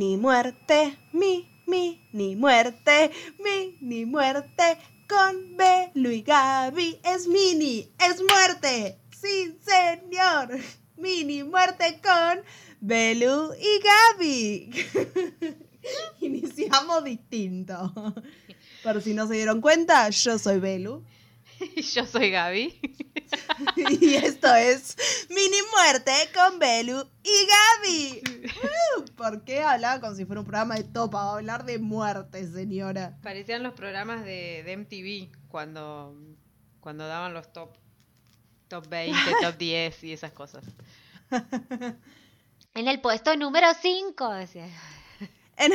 ni muerte, mi, mi, ni muerte, mi, ni muerte. Con Belu y Gaby es mini, es muerte. Sí, señor. Mini muerte con Belu y Gaby. Iniciamos distinto. Pero si no se dieron cuenta, yo soy Belu. Yo soy Gaby. y esto es Mini Muerte con Belu y Gaby. Uh, ¿Por qué hablaba como si fuera un programa de topa? hablar de muerte, señora. Parecían los programas de, de MTV cuando, cuando daban los top, top 20, top 10 y esas cosas. en el puesto número 5, decía. En...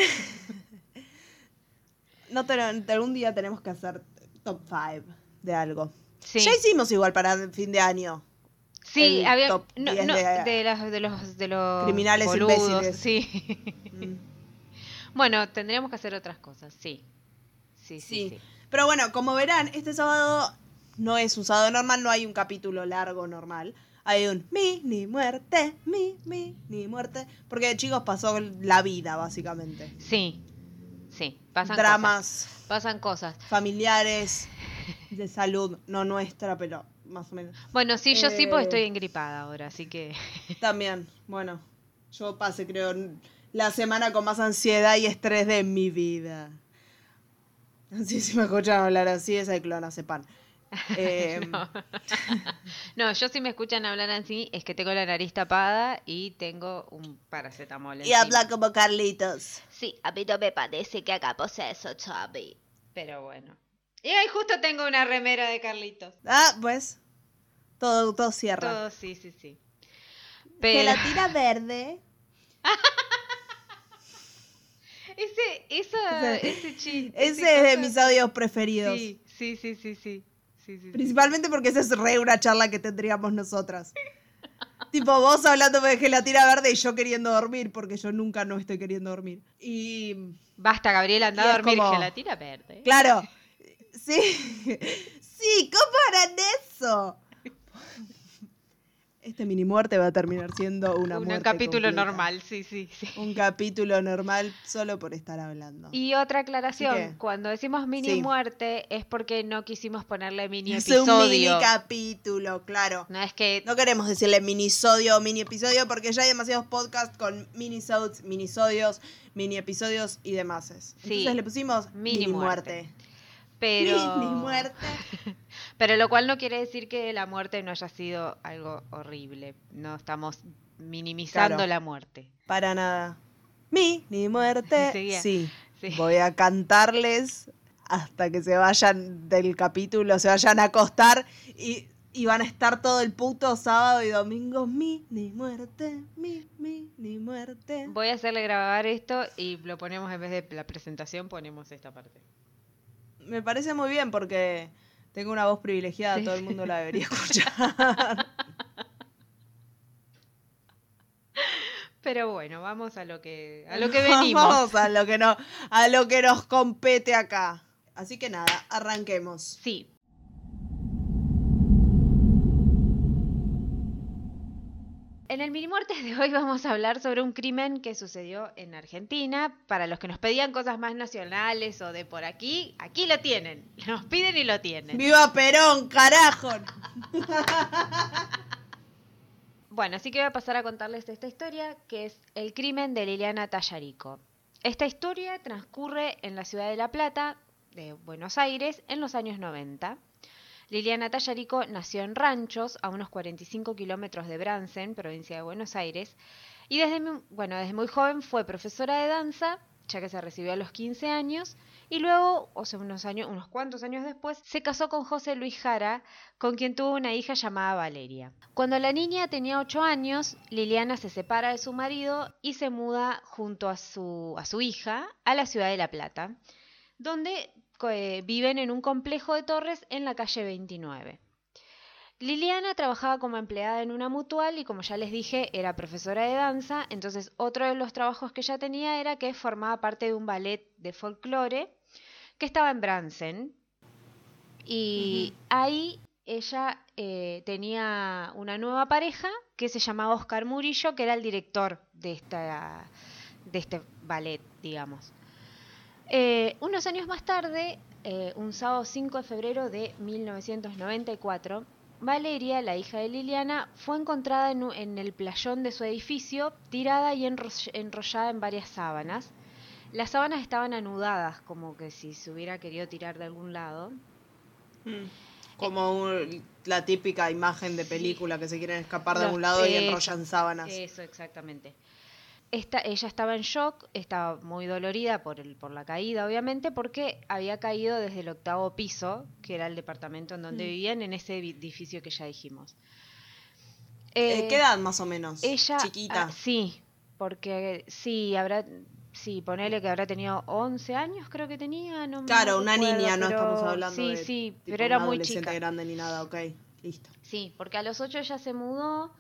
No, algún día tenemos que hacer top 5 de algo. Ya hicimos igual para el fin de año. Sí, había no, no, de, los, de, los, de los criminales imbéciles. Sí. Mm. Bueno, tendríamos que hacer otras cosas, sí. Sí, sí. sí. Pero bueno, como verán, este sábado no es un sábado normal, no hay un capítulo largo normal. Hay un mi, ni muerte, mi, mi, ni muerte. Porque chicos pasó la vida, básicamente. Sí, sí. Pasan Dramas. Pasan cosas. Familiares de salud, no nuestra, pero más o menos. Bueno, sí, yo sí, porque estoy eh, engripada ahora, así que. También, bueno, yo pasé, creo, la semana con más ansiedad y estrés de mi vida. Así si me escuchan hablar así, es el clonazepam. Eh, no. no. yo si me escuchan hablar así es que tengo la nariz tapada y tengo un paracetamol. Y habla como Carlitos. Sí, a mí no me parece que hagamos eso, Chavi. Pero bueno. Y ahí justo tengo una remera de Carlitos. Ah, pues. Todo, todo cierra. Todo, sí, sí, sí. Pero... Gelatina verde. ese, esa, ese, chiste. Ese es de mis audios preferidos. Sí, sí, sí, sí, sí. Principalmente porque esa es re una charla que tendríamos nosotras. tipo, vos hablando de gelatina verde y yo queriendo dormir, porque yo nunca no estoy queriendo dormir. Y. Basta, Gabriela, anda a dormir gelatina verde. Claro. Sí, sí, ¿cómo harán eso? Este mini muerte va a terminar siendo una Un capítulo normal, sí, sí, sí. Un capítulo normal solo por estar hablando. Y otra aclaración, cuando decimos mini muerte es porque no quisimos ponerle mini episodio. Es un mini capítulo, claro. No es que no queremos decirle minisodio o mini episodio porque ya hay demasiados podcasts con minisodes, minisodios, mini episodios y demás. Entonces le pusimos mini, muerte. Pero... Mini muerte. Pero lo cual no quiere decir que la muerte no haya sido algo horrible. No estamos minimizando la muerte. Para nada. Mini muerte. Sí. Voy a cantarles hasta que se vayan del capítulo, se vayan a acostar y, van a estar todo el puto sábado y domingo. Mi, ni muerte, mi, mi, ni muerte. Voy a hacerle grabar esto y lo ponemos en vez de la presentación, ponemos esta parte me parece muy bien porque tengo una voz privilegiada, todo el mundo la debería escuchar. Pero bueno, vamos a lo que a lo que venimos. Vamos a lo que no a lo que nos compete acá. Así que nada, arranquemos. Sí. En el mini muertes de hoy vamos a hablar sobre un crimen que sucedió en Argentina. Para los que nos pedían cosas más nacionales o de por aquí, aquí lo tienen. Nos piden y lo tienen. ¡Viva Perón, carajo! bueno, así que voy a pasar a contarles esta historia, que es el crimen de Liliana Tallarico. Esta historia transcurre en la ciudad de La Plata, de Buenos Aires, en los años 90. Liliana Tallarico nació en Ranchos, a unos 45 kilómetros de Bransen, provincia de Buenos Aires, y desde, muy joven fue profesora de danza, ya que se recibió a los 15 años, y luego, o sea, unos cuantos años después, se casó con José Luis Jara, con quien tuvo una hija llamada Valeria. Cuando la niña tenía 8 años, Liliana se separa de su marido y se muda junto a su, a su hija a la ciudad de La Plata, donde eh, viven en un complejo de torres en la calle 29. Liliana trabajaba como empleada en una mutual y como ya les dije era profesora de danza, entonces otro de los trabajos que ella tenía era que formaba parte de un ballet de folclore que estaba en Bransen y ahí ella eh, tenía una nueva pareja que se llamaba Oscar Murillo, que era el director de esta de este ballet, digamos. Eh, unos años más tarde, eh, un sábado 5 de febrero de 1994, Valeria, la hija de Liliana, fue encontrada en, el playón de su edificio, tirada y enrollada en varias sábanas. Las sábanas estaban anudadas, como que si se hubiera querido tirar de algún lado. Mm. Como la típica imagen de película que se quieren escapar de algún lado y enrollan sábanas. Eso, exactamente. Esta, ella estaba en shock, estaba muy dolorida por, el, por la caída, obviamente, porque había caído desde el octavo piso, que era el departamento en donde mm. vivían, en ese edificio que ya dijimos. Eh, ¿Qué edad más o menos? Ella, Chiquita. Ah, sí, porque sí, habrá, sí, ponele que habrá tenido 11 años, creo que tenía. No claro, una niña, no estamos hablando sí, de. Sí, sí, pero era muy chica. grande ni nada, ok, listo. Sí, porque a los 8 ella se mudó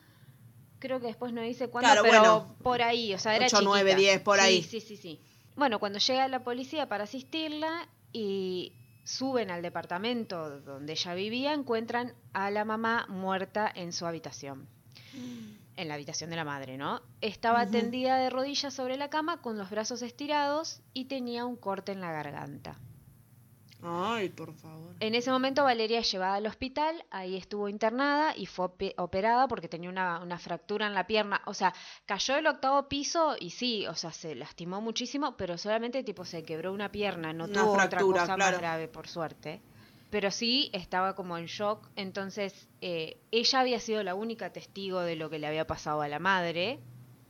creo que después no dice cuándo, pero por ahí, o sea, era 8, 9, 10, por ahí. Sí, sí, sí. Bueno, cuando llega la policía para asistirla y suben al departamento donde ella vivía, encuentran a la mamá muerta en su habitación. Mm. En la habitación de la madre, ¿no? Estaba tendida de rodillas sobre la cama con los brazos estirados y tenía un corte en la garganta. Ay, por favor. En ese momento Valeria llevada al hospital, ahí estuvo internada y fue operada porque tenía una, fractura en la pierna. O sea, cayó del octavo piso y sí, o sea, se lastimó muchísimo, pero solamente tipo se quebró una pierna, no tuvo otra cosa más grave, por suerte. Pero sí estaba como en shock, entonces eh, ella había sido la única testigo de lo que le había pasado a la madre,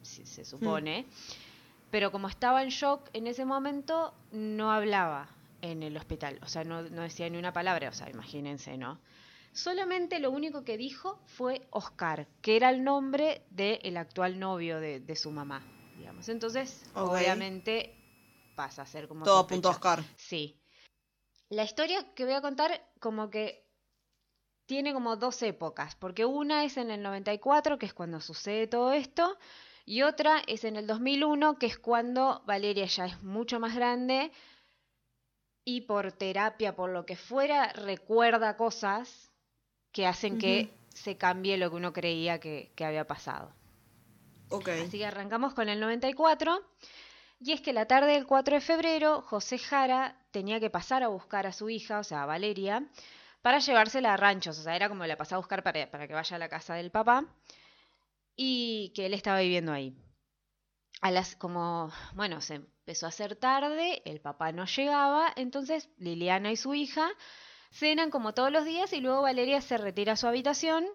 se supone. Hmm. Pero como estaba en shock en ese momento, no hablaba en el hospital. O sea, no, decía ni una palabra, o sea, imagínense, ¿no? Solamente lo único que dijo fue Oscar, que era el nombre del actual novio de, su mamá, digamos. Entonces, obviamente pasa a ser como... Todo punto Oscar. Sí. La historia que voy a contar como que tiene como dos épocas, porque una es en el 94, que es cuando sucede todo esto, y otra es en el 2001, que es cuando Valeria ya es mucho más grande, y por terapia, por lo que fuera, recuerda cosas que hacen que se cambie lo que uno creía que, había pasado. Okay. Así que arrancamos con el 94. Y es que la tarde del 4 de febrero, José Jara tenía que pasar a buscar a su hija, o sea, a Valeria, para llevársela a ranchos. O sea, era como la pasaba a buscar para, para que vaya a la casa del papá y que él estaba viviendo ahí. A las, como, bueno, se empezó a hacer tarde, el papá no llegaba, entonces Liliana y su hija cenan como todos los días y luego Valeria se retira a su habitación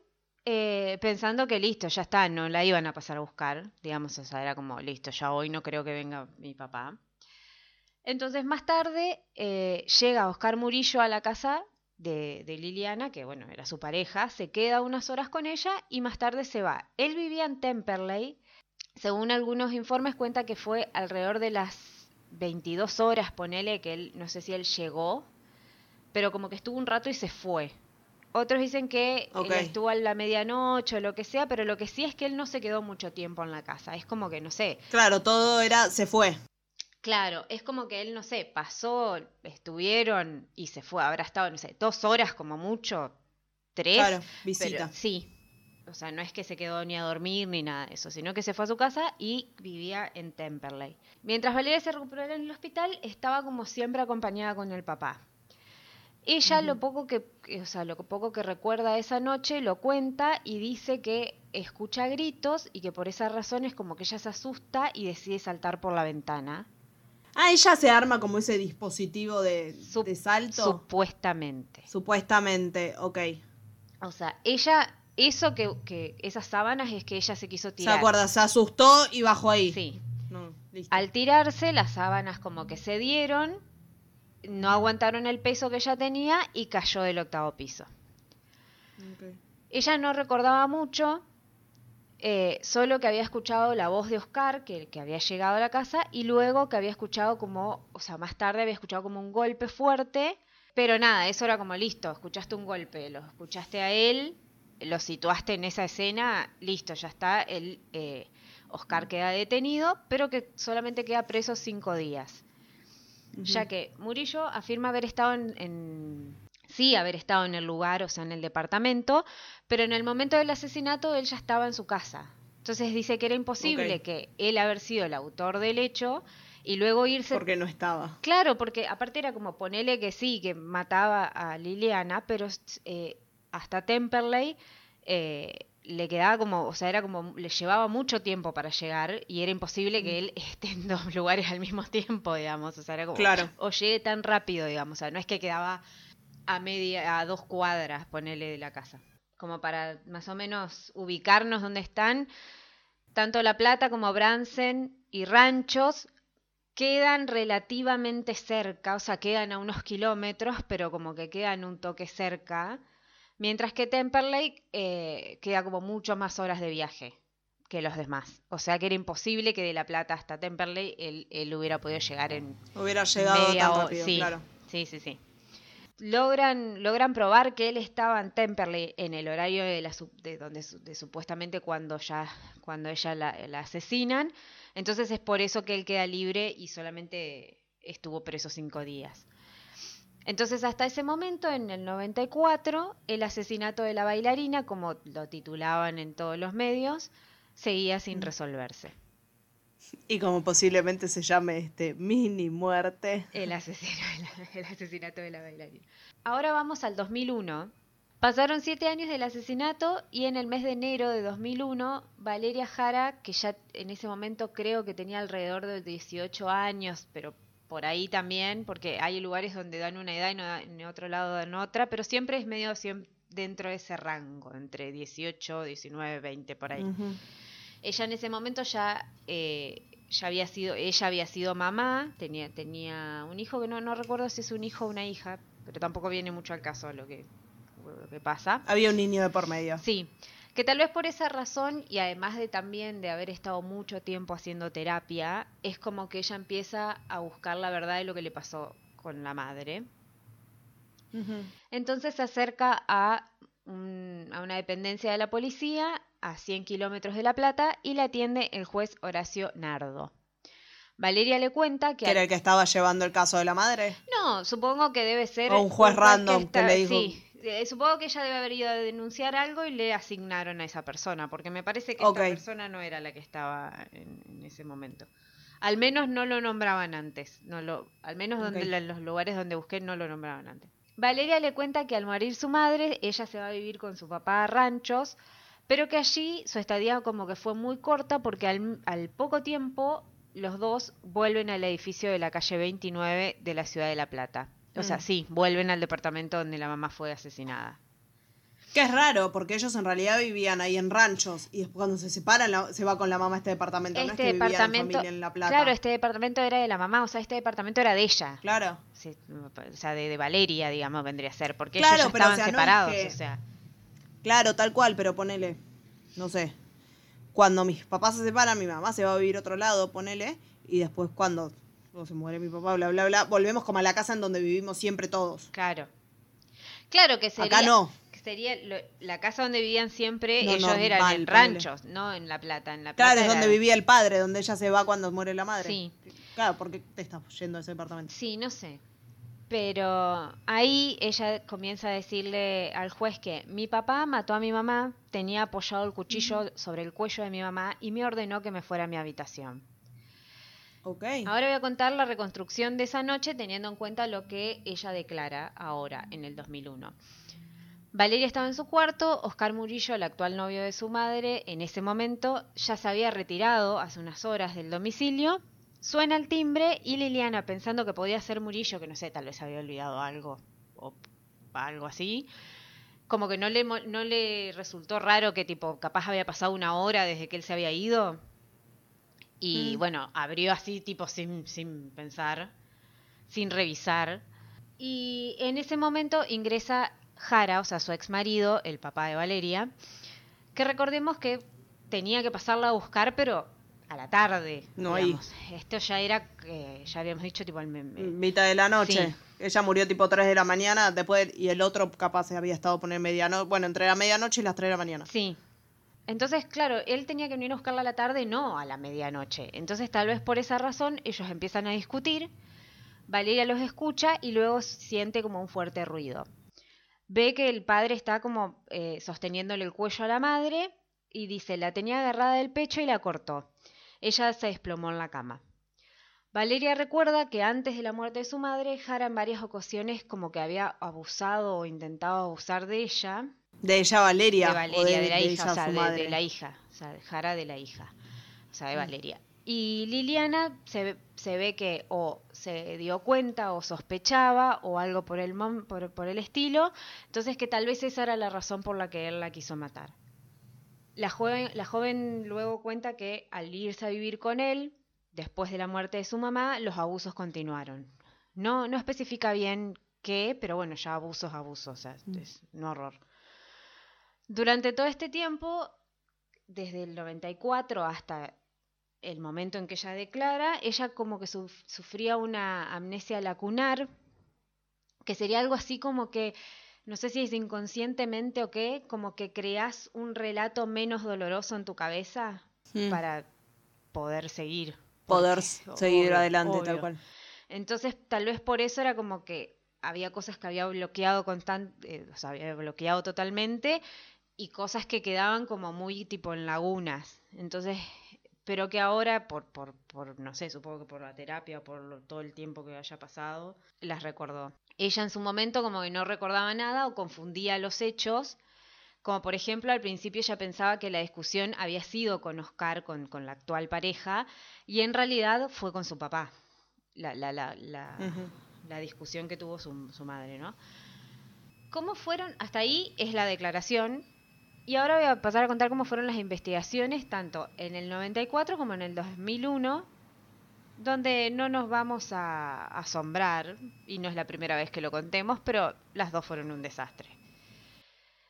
eh, pensando que listo, ya está, no la iban a pasar a buscar, digamos, o sea, era como listo, ya hoy no creo que venga mi papá. Entonces más tarde eh, llega Oscar Murillo a la casa de, de, Liliana, que bueno, era su pareja, se queda unas horas con ella y más tarde se va. Él vivía en Temperley, según algunos informes cuenta que fue alrededor de las 22 horas, ponele que él, no sé si él llegó, pero como que estuvo un rato y se fue. Otros dicen que estuvo a la medianoche o lo que sea, pero lo que sí es que él no se quedó mucho tiempo en la casa. Es como que, no sé. Claro, todo era, se fue. Claro, es como que él, no sé, pasó, estuvieron y se fue. Habrá estado, no sé, dos horas como mucho, tres. Claro, visita. sí, o sea, no es que se quedó ni a dormir ni nada de eso, sino que se fue a su casa y vivía en Temperley. Mientras Valeria se recuperó en el hospital, estaba como siempre acompañada con el papá. Ella lo poco que, o sea, lo poco que recuerda esa noche lo cuenta y dice que escucha gritos y que por esa razón es como que ella se asusta y decide saltar por la ventana. Ah, ella se arma como ese dispositivo de, de salto. Supuestamente. Supuestamente, ok. O sea, ella eso que, esas sábanas es que ella se quiso tirar. ¿Se acuerda? Se asustó y bajó ahí. Sí. Al tirarse, las sábanas como que se dieron, no aguantaron el peso que ella tenía y cayó del octavo piso. Ella no recordaba mucho, eh, solo que había escuchado la voz de Oscar, que, que había llegado a la casa, y luego que había escuchado como, o sea, más tarde había escuchado como un golpe fuerte, pero nada, eso era como listo, escuchaste un golpe, lo escuchaste a él lo situaste en esa escena, listo, ya está, el eh, Oscar queda detenido, pero que solamente queda preso cinco días. Ya que Murillo afirma haber estado en, sí, haber estado en el lugar, o sea, en el departamento, pero en el momento del asesinato él ya estaba en su casa. Entonces dice que era imposible que él haber sido el autor del hecho y luego irse... Porque no estaba. Claro, porque aparte era como ponerle que sí, que mataba a Liliana, pero eh, hasta Temperley eh, le quedaba como, o sea, era como, le llevaba mucho tiempo para llegar y era imposible que mm. él esté en dos lugares al mismo tiempo, digamos, o sea, era como, claro. o llegue tan rápido, digamos, o sea, no es que quedaba a media, a dos cuadras, ponele de la casa, como para más o menos ubicarnos donde están, tanto La Plata como Bransen y Ranchos quedan relativamente cerca, o sea, quedan a unos kilómetros, pero como que quedan un toque cerca, mientras que Temperley eh, queda como mucho más horas de viaje que los demás. O sea que era imposible que de La Plata hasta Temperley él, hubiera podido llegar en... Hubiera llegado tan rápido, sí, claro. Sí, sí, sí. Logran, logran probar que él estaba en Temperley en el horario de, la, de donde de supuestamente cuando ya cuando ella la, la asesinan entonces es por eso que él queda libre y solamente estuvo preso cinco días. Entonces hasta ese momento, en el 94, el asesinato de la bailarina, como lo titulaban en todos los medios, seguía sin mm. resolverse. Y como posiblemente se llame este mini muerte. El, el asesinato de la bailarina. Ahora vamos al 2001, Pasaron siete años del asesinato y en el mes de enero de 2001, Valeria Jara, que ya en ese momento creo que tenía alrededor de 18 años, pero por ahí también, porque hay lugares donde dan una edad y en otro lado dan otra, pero siempre es medio dentro de ese rango, entre 18, 19, 20, por ahí. Ella en ese momento ya, eh, ya había sido, ella había sido mamá, tenía, tenía un hijo que no, no recuerdo si es un hijo o una hija, pero tampoco viene mucho al caso lo que lo que pasa. Había un niño de por medio. Sí, que tal vez por esa razón y además de también de haber estado mucho tiempo haciendo terapia, es como que ella empieza a buscar la verdad de lo que le pasó con la madre. Entonces se acerca a, a una dependencia de la policía a 100 kilómetros de La Plata y la atiende el juez Horacio Nardo. Valeria le cuenta que... ¿Que era el que estaba llevando el caso de la madre? No, supongo que debe ser... O un juez random que, le dijo... Eh, supongo que ella debe haber ido a denunciar algo y le asignaron a esa persona, porque me parece que esta persona no era la que estaba en, ese momento. Al menos no lo nombraban antes, no lo, al menos donde, en los lugares donde busqué no lo nombraban antes. Valeria le cuenta que al morir su madre, ella se va a vivir con su papá a ranchos, pero que allí su estadía como que fue muy corta porque al, al poco tiempo los dos vuelven al edificio de la calle 29 de la ciudad de La Plata. O sea, mm. sí, vuelven al departamento donde la mamá fue asesinada. Que es raro, porque ellos en realidad vivían ahí en ranchos y después cuando se separan se va con la mamá a este departamento. no es este que departamento, familia en La Plata. Claro, este departamento era de la mamá, o sea, este departamento era de ella. Claro. o sea, de, Valeria, digamos, vendría a ser, porque ellos ya estaban separados, o sea. Claro, tal cual, pero ponele, no sé, cuando mis papás se separan, mi mamá se va a vivir otro lado, ponele, y después cuando o se muere mi papá, bla, bla, bla, volvemos como a la casa en donde vivimos siempre todos. Claro. Claro que sería... Acá no. sería la casa donde vivían siempre, ellos eran en ranchos, no en La Plata. En la Plata claro, es donde vivía el padre, donde ella se va cuando muere la madre. Sí. Claro, ¿por qué te estás yendo a ese departamento? Sí, no sé. Pero ahí ella comienza a decirle al juez que mi papá mató a mi mamá, tenía apoyado el cuchillo sobre el cuello de mi mamá y me ordenó que me fuera a mi habitación. Ahora voy a contar la reconstrucción de esa noche teniendo en cuenta lo que ella declara ahora, en el 2001. Valeria estaba en su cuarto, Oscar Murillo, el actual novio de su madre, en ese momento ya se había retirado hace unas horas del domicilio. Suena el timbre y Liliana, pensando que podía ser Murillo, que no sé, tal vez había olvidado algo o algo así, como que no le, no le resultó raro que tipo, capaz había pasado una hora desde que él se había ido y mm. bueno, abrió así, tipo sin, sin pensar, sin revisar. Y en ese momento ingresa Jara, o sea, su ex marido, el papá de Valeria, que recordemos que tenía que pasarla a buscar, pero a la tarde. No hay. Esto ya era, ya habíamos dicho, tipo, el mitad de la noche. Ella murió tipo 3 de la mañana, después, y el otro capaz se había estado poner medianoche, bueno, entre la medianoche y las 3 de la mañana. Sí, entonces, claro, él tenía que venir a buscarla a la tarde, no a la medianoche. Entonces, tal vez por esa razón, ellos empiezan a discutir. Valeria los escucha y luego siente como un fuerte ruido. Ve que el padre está como eh, sosteniéndole el cuello a la madre y dice, la tenía agarrada del pecho y la cortó. Ella se desplomó en la cama. Valeria recuerda que antes de la muerte de su madre, Jara en varias ocasiones como que había abusado o intentado abusar de ella. De ella Valeria. De Valeria, de, la hija, o sea, de, la hija. O sea, de Jara de la hija. O sea, de mm. Valeria. Y Liliana se, se, ve que o se dio cuenta o sospechaba o algo por el, por, por el estilo. Entonces que tal vez esa era la razón por la que él la quiso matar. La joven, la joven luego cuenta que al irse a vivir con él, Después de la muerte de su mamá, los abusos continuaron. No, no especifica bien qué, pero bueno, ya abusos, abusos, mm. es un horror. Durante todo este tiempo, desde el 94 hasta el momento en que ella declara, ella como que sufría una amnesia lacunar, que sería algo así como que, no sé si es inconscientemente o qué, como que creas un relato menos doloroso en tu cabeza mm. para poder seguir poder seguir adelante tal cual. Entonces, tal vez por eso era como que había cosas que había bloqueado constante, eh, o sea, había bloqueado totalmente y cosas que quedaban como muy tipo en lagunas. Entonces, pero que ahora por, por, por no sé, supongo que por la terapia o por todo el tiempo que haya pasado, las recordó. Ella en su momento como que no recordaba nada o confundía los hechos como por ejemplo, al principio ella pensaba que la discusión había sido con Oscar, con, la actual pareja, y en realidad fue con su papá, la, la, la, la, discusión que tuvo su, su madre, ¿no? ¿Cómo fueron? Hasta ahí es la declaración. Y ahora voy a pasar a contar cómo fueron las investigaciones, tanto en el 94 como en el 2001, donde no nos vamos a asombrar, y no es la primera vez que lo contemos, pero las dos fueron un desastre.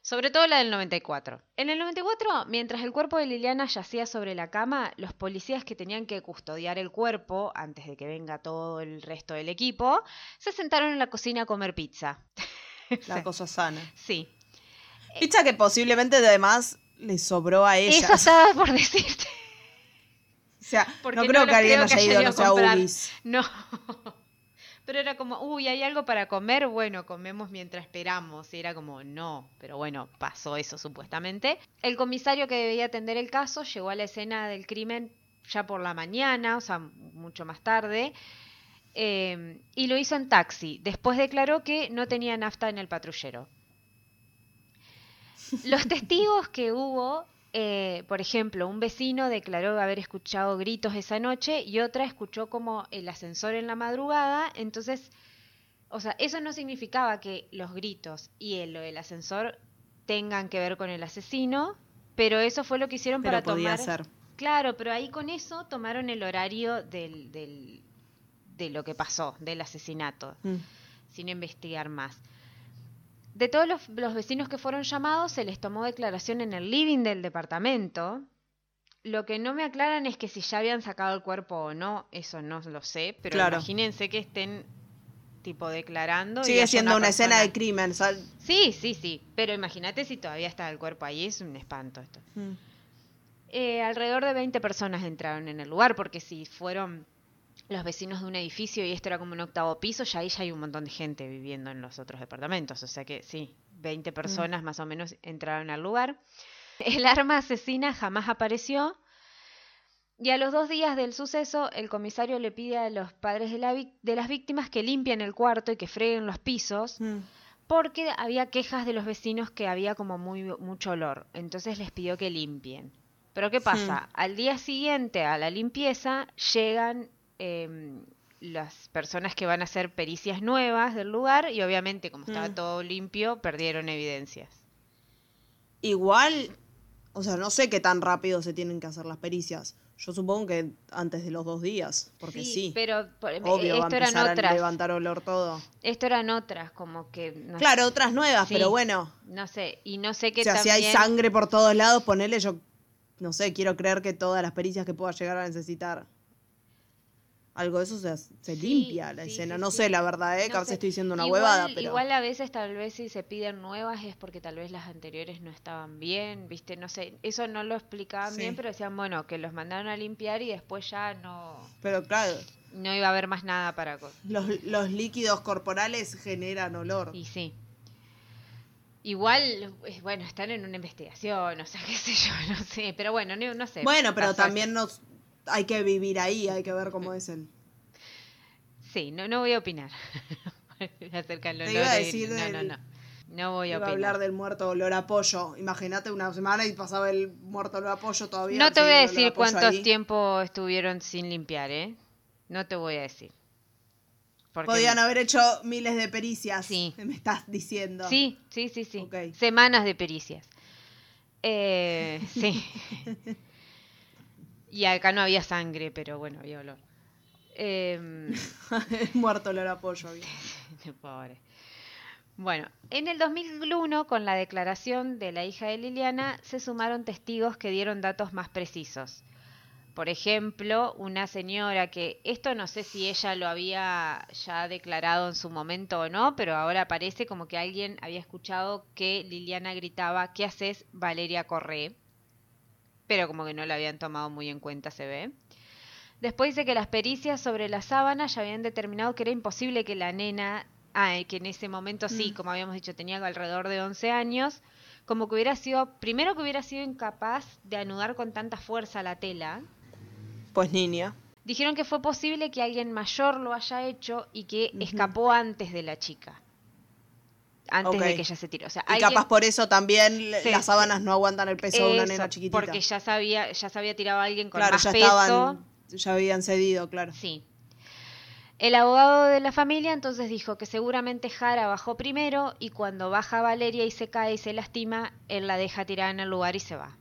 Sobre todo la del 94. En el 94, mientras el cuerpo de Liliana yacía sobre la cama, los policías que tenían que custodiar el cuerpo, antes de que venga todo el resto del equipo, se sentaron en la cocina a comer pizza. La cosa sana. Sí. Pizza que posiblemente además le sobró a ella. Eso estaba por decirte. O sea, no creo que alguien haya ido, no a No. Pero era como, uy, hay algo para comer, bueno, comemos mientras esperamos. Y era como, no, pero bueno, pasó eso supuestamente. El comisario que debía atender el caso llegó a la escena del crimen ya por la mañana, o sea, mucho más tarde. Eh, y lo hizo en taxi. Después declaró que no tenía nafta en el patrullero. Los testigos que hubo eh, por ejemplo, un vecino declaró haber escuchado gritos esa noche y otra escuchó como el ascensor en la madrugada, entonces, o sea, eso no significaba que los gritos y el, el ascensor tengan que ver con el asesino, pero eso fue lo que hicieron para podía tomar... Claro, pero ahí con eso tomaron el horario del, del de lo que pasó, del asesinato, mm. sin investigar más. De todos los, vecinos que fueron llamados, se les tomó declaración en el living del departamento. Lo que no me aclaran es que si ya habían sacado el cuerpo o no, eso no lo sé, pero imagínense que estén tipo declarando. Sigue siendo una, escena de crimen. Sí, sí, sí, pero imagínate si todavía está el cuerpo ahí, es un espanto esto. Mm. Eh, alrededor de 20 personas entraron en el lugar, porque si fueron los vecinos de un edificio y esto era como un octavo piso, ya ahí ya hay un montón de gente viviendo en los otros departamentos. O sea que sí, 20 mm. personas más o menos entraron al lugar. El arma asesina jamás apareció. Y a los dos días del suceso, el comisario le pide a los padres de, la de las víctimas que limpien el cuarto y que freguen los pisos, mm. porque había quejas de los vecinos que había como muy, mucho olor. Entonces les pidió que limpien. Pero ¿qué pasa? Mm. Al día siguiente a la limpieza llegan Em, las personas que van a hacer pericias nuevas del lugar y obviamente como estaba mm. todo limpio perdieron evidencias. Igual, o sea, no sé qué tan rápido se tienen que hacer las pericias. Yo supongo que antes de los dos días, porque sí. pero Obvio, esto eran otras. A levantar olor todo. Esto eran otras, como que. claro, otras nuevas, pero bueno. No sé, y no sé qué. O sea, si hay sangre por todos lados, ponele, yo no sé, quiero creer que todas las pericias que pueda llegar a necesitar algo de eso se, limpia la escena. no sé, la verdad, ¿eh? No estoy diciendo una huevada. Pero... Igual a veces, tal vez, si se piden nuevas es porque tal vez las anteriores no estaban bien, ¿viste? No sé, eso no lo explicaban bien, pero decían, bueno, que los mandaron a limpiar y después ya no. Pero claro. No iba a haber más nada para. Los, los líquidos corporales generan olor. Y sí. Igual, bueno, están en una investigación, o sea, qué sé yo, no sé, pero bueno, no, sé. Bueno, pero también nos hay que vivir ahí, hay que ver cómo es el... Sí, no, no voy a opinar acerca del iba a decir no, no, no. No voy a iba a hablar del muerto olor a pollo. Imagínate una semana y pasaba el muerto olor a pollo todavía. No te voy a decir cuántos tiempo estuvieron sin limpiar, ¿eh? No te voy a decir. Podían haber hecho miles de pericias. Sí. Me estás diciendo. Sí, sí, sí, sí. Semanas de pericias. Eh, sí. y acá no había sangre, pero bueno, había olor. Eh, Muerto olor a pollo. Pobre. Bueno, en el 2001, con la declaración de la hija de Liliana, se sumaron testigos que dieron datos más precisos. Por ejemplo, una señora que esto no sé si ella lo había ya declarado en su momento o no, pero ahora parece como que alguien había escuchado que Liliana gritaba, ¿qué haces, Valeria Corré? Pero como que no la habían tomado muy en cuenta, se ve. Después dice que las pericias sobre la sábana ya habían determinado que era imposible que la nena, ah, que en ese momento sí, mm. como habíamos dicho, tenía alrededor de 11 años, como que hubiera sido, primero que hubiera sido incapaz de anudar con tanta fuerza la tela, pues niña. Dijeron que fue posible que alguien mayor lo haya hecho y que escapó antes de la chica. Antes de que ella se tiró. O sea, y capaz por eso también las sábanas no aguantan el peso de una nena chiquitita. Porque ya sabía, ya se había tirado a alguien con más ya peso. ya habían cedido, claro. Sí. El abogado de la familia entonces dijo que seguramente Jara bajó primero y cuando baja Valeria y se cae y se lastima, él la deja tirada en el lugar y se va.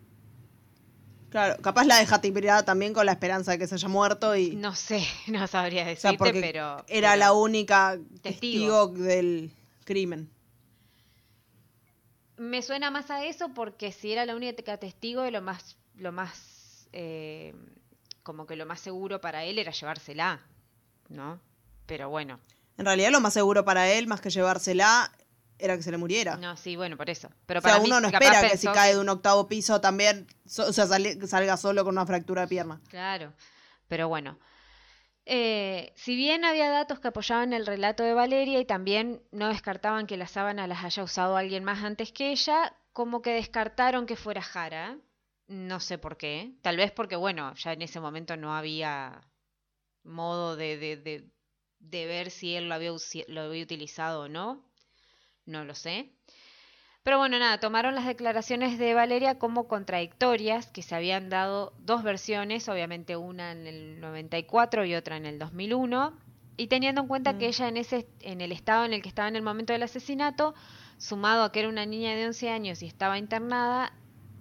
Claro, capaz la deja tirada también con la esperanza de que se haya muerto y... No sé, no sabría decirte, pero... Era la única testigo. del crimen. Me suena más a eso porque si era la única testigo, lo más, lo más, eh, como que lo más seguro para él era llevársela, ¿no? Pero bueno. En realidad lo más seguro para él, más que llevársela, era que se le muriera. No, sí, bueno, por eso. Pero o sea, uno no espera que si cae de un octavo piso también o sea, salga solo con una fractura de pierna. Claro, pero bueno. Eh, si bien había datos que apoyaban el relato de Valeria y también no descartaban que la sábana las haya usado alguien más antes que ella, como que descartaron que fuera Jara. No sé por qué. Tal vez porque, bueno, ya en ese momento no había modo de, de, de, de ver si él lo había, lo había utilizado o no no lo sé. Pero bueno, nada, tomaron las declaraciones de Valeria como contradictorias, que se habían dado dos versiones, obviamente una en el 94 y otra en el 2001, y teniendo en cuenta que mm. ella en, ese, en el estado en el que estaba en el momento del asesinato, sumado a que era una niña de 11 años y estaba internada,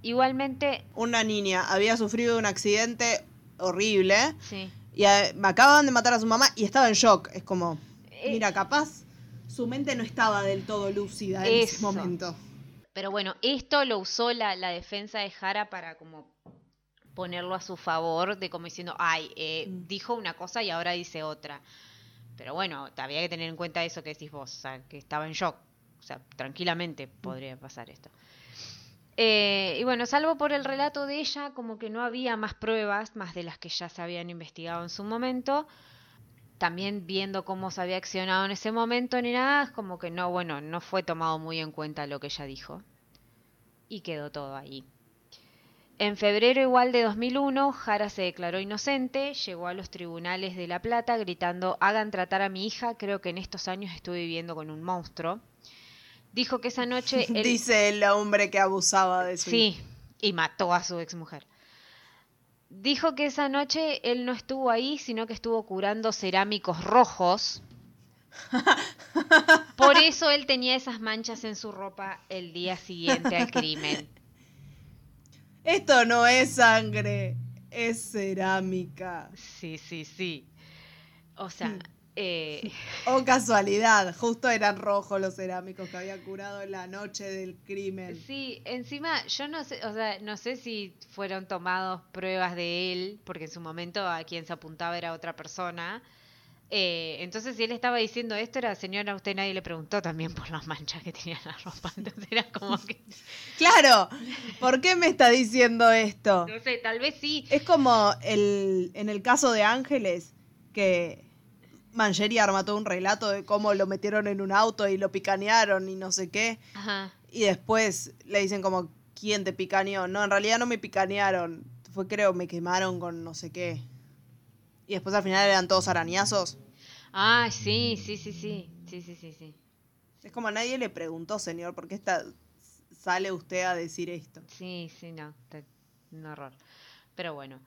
igualmente... Una niña había sufrido un accidente horrible, sí. y me acaban de matar a su mamá y estaba en shock, es como, eh, mira, capaz su mente no estaba del todo lúcida en ese momento. Pero bueno, esto lo usó la, defensa de Jara para como ponerlo a su favor, de como diciendo, ay, eh, mm. dijo una cosa y ahora dice otra. Pero bueno, había que tener en cuenta eso que decís vos, o sea, que estaba en shock. O sea, tranquilamente mm. podría pasar esto. Eh, y bueno, salvo por el relato de ella, como que no había más pruebas, más de las que ya se habían investigado en su momento también viendo cómo se había accionado en ese momento ni nada, es como que no, bueno, no fue tomado muy en cuenta lo que ella dijo. Y quedó todo ahí. En febrero igual de 2001, Jara se declaró inocente, llegó a los tribunales de La Plata gritando, hagan tratar a mi hija, creo que en estos años estuve viviendo con un monstruo. Dijo que esa noche... Dice el hombre que abusaba de su Sí, y mató a su exmujer. Dijo que esa noche él no estuvo ahí, sino que estuvo curando cerámicos rojos. Por eso él tenía esas manchas en su ropa el día siguiente al crimen. Esto no es sangre, es cerámica. Sí, sí, sí. O sea. Eh... O casualidad, justo eran rojos los cerámicos que había curado en la noche del crimen. Sí, encima yo no sé, o sea, no sé si fueron tomados pruebas de él, porque en su momento a quien se apuntaba era otra persona. Eh, entonces, si él estaba diciendo esto, era señora, usted nadie le preguntó también por las manchas que tenía la ropa. Entonces era como que. claro, ¿por qué me está diciendo esto? No sé, tal vez sí. Es como el, en el caso de Ángeles, que Mancheri armató un relato de cómo lo metieron en un auto y lo picanearon y no sé qué. Y después le dicen como, ¿quién te picaneó? No, en realidad no me picanearon. Fue creo, me quemaron con no sé qué. Y después al final eran todos arañazos. Ah, sí, sí, sí, sí. Sí, sí, sí, sí. Es como nadie le preguntó, señor, ¿por qué está, sale usted a decir esto? Sí, sí, no. Un horror. Pero bueno.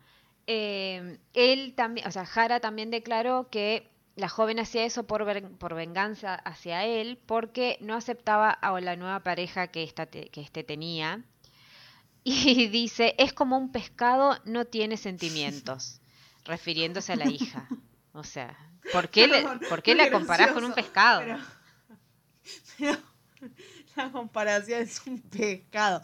Eh, él también, o sea, Jara también declaró que la joven hacía eso por, por venganza hacia él porque no aceptaba a la nueva pareja que, esta que este tenía. Y dice, es como un pescado, no tiene sentimientos, refiriéndose a la hija. O sea, ¿por qué, ¿por qué la comparás con un pescado? Pero, la comparación es un pescado.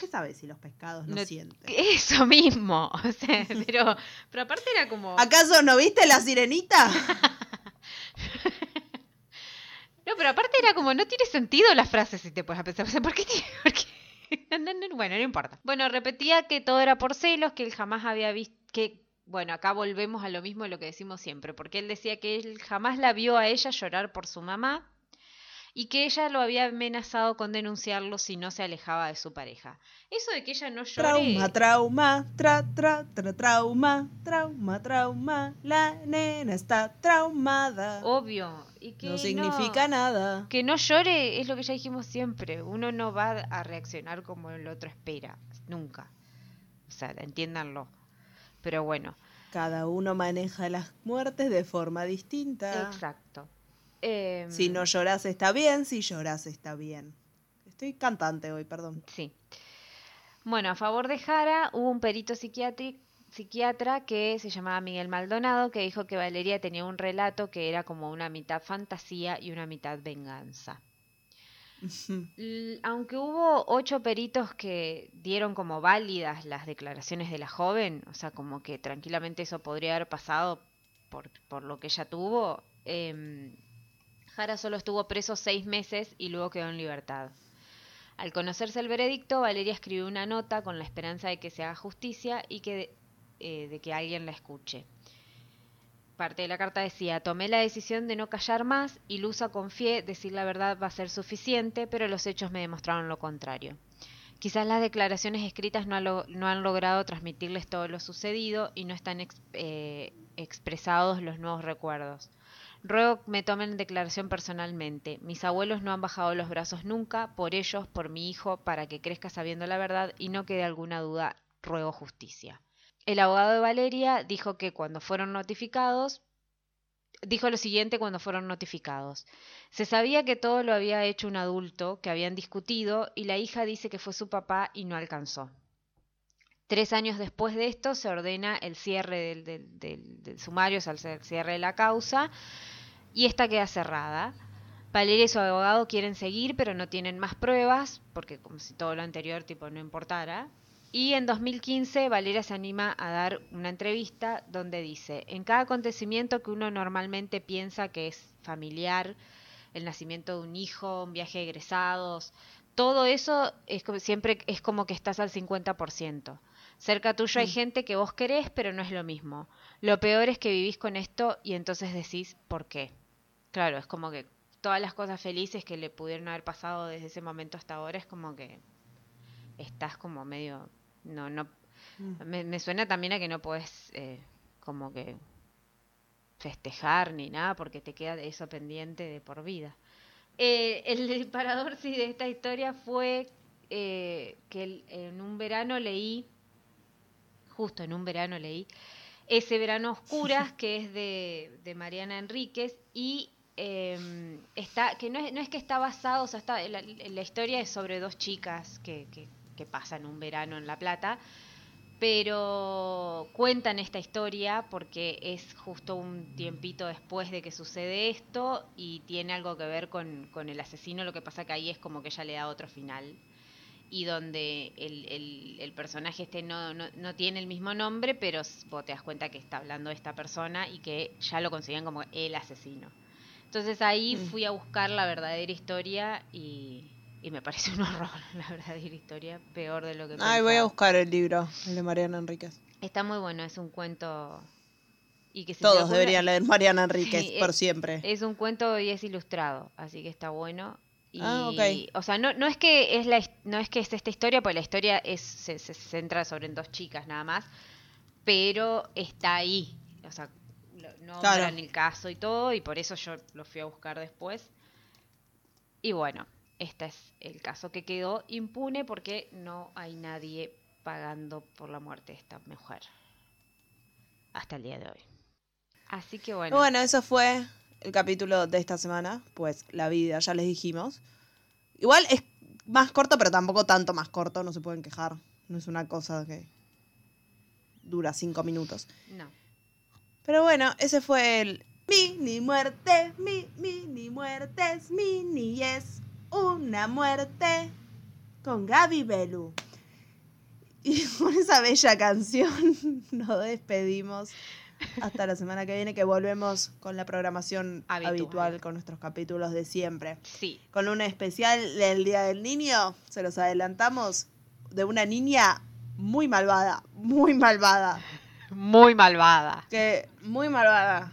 ¿Qué sabes si los pescados no, sienten? Eso mismo. O sea, pero, pero aparte era como. ¿Acaso no viste la sirenita? no, pero aparte era como, no tiene sentido la frase si te puedes pensar. O sea, ¿por qué bueno, no importa. Bueno, repetía que todo era por celos, que él jamás había visto. que Bueno, acá volvemos a lo mismo de lo que decimos siempre, porque él decía que él jamás la vio a ella llorar por su mamá y que ella lo había amenazado con denunciarlo si no se alejaba de su pareja. Eso de que ella no llore... Trauma, trauma, tra, tra, tra, trauma, trauma, trauma, la nena está traumada. Obvio. Y que no significa nada. Que no llore es lo que ya dijimos siempre. Uno no va a reaccionar como el otro espera. Nunca. O sea, entiéndanlo. Pero bueno. Cada uno maneja las muertes de forma distinta. Exacto si no em, lloras está bien, si lloras está bien. Estoy cantante hoy, perdón. Sí. Bueno, a favor de Jara hubo un perito psiquiatra que se llamaba Miguel Maldonado, que dijo que Valeria tenía un relato que era como una mitad fantasía y una mitad venganza. Aunque hubo ocho peritos que dieron como válidas las declaraciones de la joven, o sea, como que tranquilamente eso podría haber pasado por, por lo que ella tuvo, eh, Jara solo estuvo preso seis meses y luego quedó en libertad. Al conocerse el veredicto, Valeria escribió una nota con la esperanza de que se haga justicia y que, eh, de que alguien la escuche. Parte de la carta decía, tomé la decisión de no callar más y Lusa confié, decir la verdad va a ser suficiente, pero los hechos me demostraron lo contrario. Quizás las declaraciones escritas no, han logrado transmitirles todo lo sucedido y no están eh, expresados los nuevos recuerdos. Ruego me tomen declaración personalmente. Mis abuelos no han bajado los brazos nunca, por ellos, por mi hijo, para que crezca sabiendo la verdad y no quede alguna duda, ruego justicia. El abogado de Valeria dijo que cuando fueron notificados, dijo lo siguiente cuando fueron notificados. Se sabía que todo lo había hecho un adulto, que habían discutido, y la hija dice que fue su papá y no alcanzó. Tres años después de esto se ordena el cierre del, del sumario, o sea, el cierre de la causa, y esta queda cerrada. Valeria y su abogado quieren seguir, pero no tienen más pruebas, porque como si todo lo anterior tipo no importara. Y en 2015 Valeria se anima a dar una entrevista donde dice, en cada acontecimiento que uno normalmente piensa que es familiar, el nacimiento de un hijo, un viaje de egresados, todo eso es como, siempre es como que estás al 50%. Cerca tuyo hay mm. gente que vos querés, pero no es lo mismo. Lo peor es que vivís con esto y entonces decís, ¿por qué? Claro, es como que todas las cosas felices que le pudieron haber pasado desde ese momento hasta ahora es como que estás como medio no no mm. me, suena también a que no puedes eh, como que festejar ni nada porque te queda eso pendiente de por vida eh, el disparador sí de esta historia fue eh, que en un verano leí justo en un verano leí ese verano oscuras que es de, de Mariana Enríquez y Em, está, que no es, no es que está basado, o sea, está, la, historia es sobre dos chicas que, que, pasan un verano en La Plata, pero cuentan esta historia porque es justo un tiempito después de que sucede esto y tiene algo que ver con, con el asesino, lo que pasa que ahí es como que ella le da otro final y donde el, el, personaje este no, no, no, tiene el mismo nombre, pero vos te das cuenta que está hablando de esta persona y que ya lo consiguen como el asesino. Entonces ahí mm. fui a buscar la verdadera historia y, me parece un horror la verdadera historia, peor de lo que Ay, voy a buscar el libro, el de Mariana Enríquez. Está muy bueno, es un cuento... Y que Todos deberían leer Mariana Enríquez por siempre. Es un cuento y es ilustrado, así que está bueno. ah, ok. O sea, no, no, es que es la, no es que es esta historia, porque la historia es, se, centra sobre dos chicas nada más, pero está ahí. O sea, no en el caso y todo, y por eso yo lo fui a buscar después. Y bueno, este es el caso que quedó impune porque no hay nadie pagando por la muerte de esta mujer. Hasta el día de hoy. Así que bueno. Bueno, eso fue el capítulo de esta semana. Pues la vida, ya les dijimos. Igual es más corto, pero tampoco tanto más corto, no se pueden quejar. No es una cosa que dura cinco minutos. No. Pero bueno, ese fue el Mini muerte, mi, mini muertes, mini es una muerte con Gaby Belu. Y con esa bella canción nos despedimos hasta la semana que viene que volvemos con la programación habitual. con nuestros capítulos de siempre. Sí. Con un especial del Día del Niño, se los adelantamos, de una niña muy malvada, muy malvada. Muy malvada. Que, muy malvada.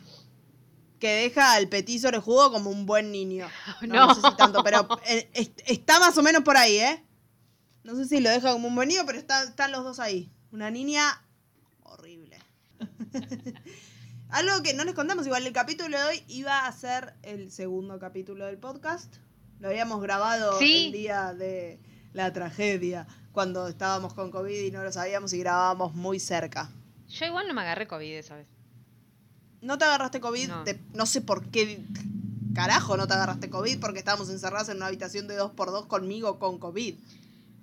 Que deja al petizo jugo como un buen niño. No, no. sé si tanto, pero eh, está más o menos por ahí, ¿eh? No sé si lo deja como un buen niño, pero están los dos ahí. Una niña horrible. Algo que no les contamos, igual el capítulo de hoy iba a ser el segundo capítulo del podcast. Lo habíamos grabado el día de la tragedia, cuando estábamos con COVID y no lo sabíamos y grabábamos muy cerca. Yo igual no me agarré COVID esa vez. ¿No te agarraste COVID? No, sé por qué carajo no te agarraste COVID, porque estábamos encerrados en una habitación de dos por dos conmigo con COVID.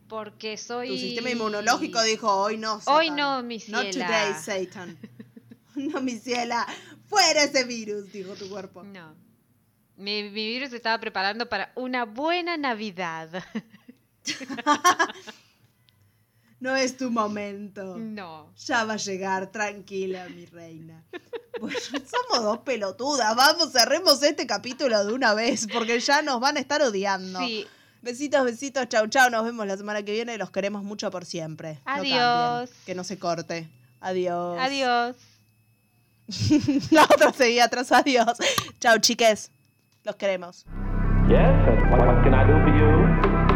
Porque soy... Tu sistema inmunológico dijo, hoy no, Hoy no, mi ciela. Not today, Satan. no, mi ciela. Fuera ese virus, dijo tu cuerpo. No. Mi, mi virus estaba preparando para una buena Navidad. No es tu momento. No. Ya va a llegar, tranquila, mi reina. Pues somos dos pelotudas. Vamos, cerremos este capítulo de una vez, porque ya nos van a estar odiando. Sí. Besitos, besitos, chau, chau. Nos vemos la semana que viene. Los queremos mucho por siempre. Adiós. que no se corte. Adiós. Adiós. la otra seguía atrás. Adiós. Chau, chiques. Los queremos. Yes, what can I do for you?